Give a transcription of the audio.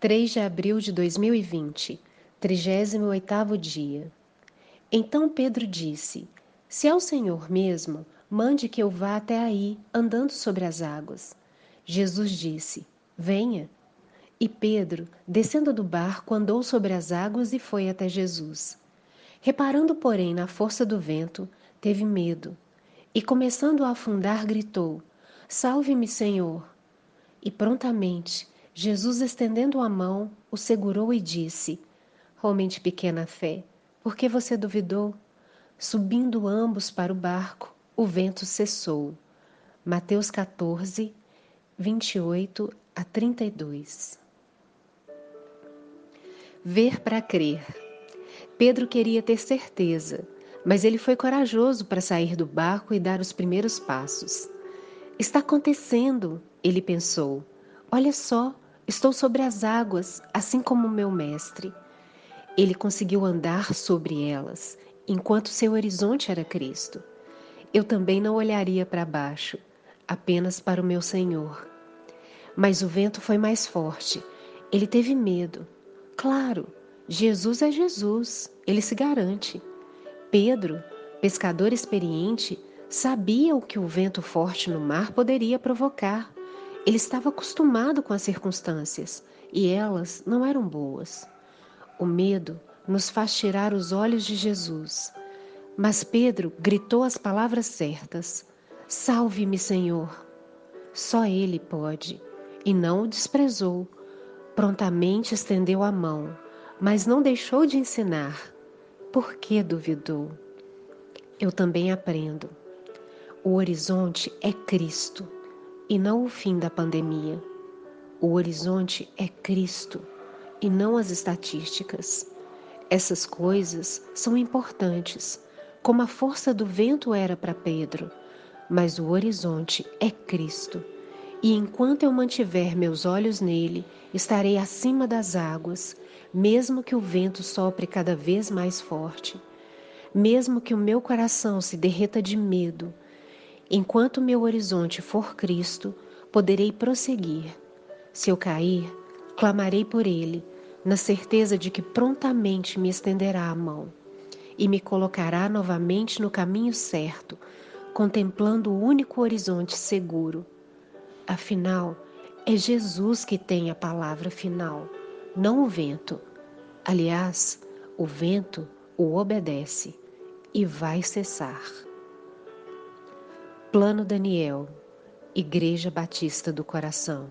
3 de abril de 2020, 38º dia. Então Pedro disse: Se é o Senhor mesmo, mande que eu vá até aí, andando sobre as águas. Jesus disse: Venha. E Pedro, descendo do barco, andou sobre as águas e foi até Jesus. Reparando, porém, na força do vento, teve medo e, começando a afundar, gritou: Salve-me, Senhor! E prontamente Jesus, estendendo a mão, o segurou e disse: Homem de pequena fé, por que você duvidou? Subindo ambos para o barco, o vento cessou. Mateus 14, 28 a 32. Ver para crer. Pedro queria ter certeza, mas ele foi corajoso para sair do barco e dar os primeiros passos. Está acontecendo, ele pensou. Olha só, estou sobre as águas, assim como meu mestre. Ele conseguiu andar sobre elas, enquanto seu horizonte era Cristo. Eu também não olharia para baixo, apenas para o meu Senhor. Mas o vento foi mais forte. Ele teve medo. Claro, Jesus é Jesus, ele se garante. Pedro, pescador experiente, sabia o que o vento forte no mar poderia provocar. Ele estava acostumado com as circunstâncias e elas não eram boas. O medo nos faz tirar os olhos de Jesus. Mas Pedro gritou as palavras certas: Salve-me, Senhor. Só ele pode. E não o desprezou. Prontamente estendeu a mão, mas não deixou de ensinar. Por que duvidou? Eu também aprendo. O horizonte é Cristo e não o fim da pandemia. O horizonte é Cristo e não as estatísticas. Essas coisas são importantes, como a força do vento era para Pedro, mas o horizonte é Cristo. E enquanto eu mantiver meus olhos nele, estarei acima das águas, mesmo que o vento sopre cada vez mais forte, mesmo que o meu coração se derreta de medo Enquanto meu horizonte for Cristo, poderei prosseguir. Se eu cair, clamarei por Ele, na certeza de que prontamente me estenderá a mão e me colocará novamente no caminho certo, contemplando o único horizonte seguro. Afinal, é Jesus que tem a palavra final, não o vento. Aliás, o vento o obedece e vai cessar. Plano Daniel, Igreja Batista do Coração.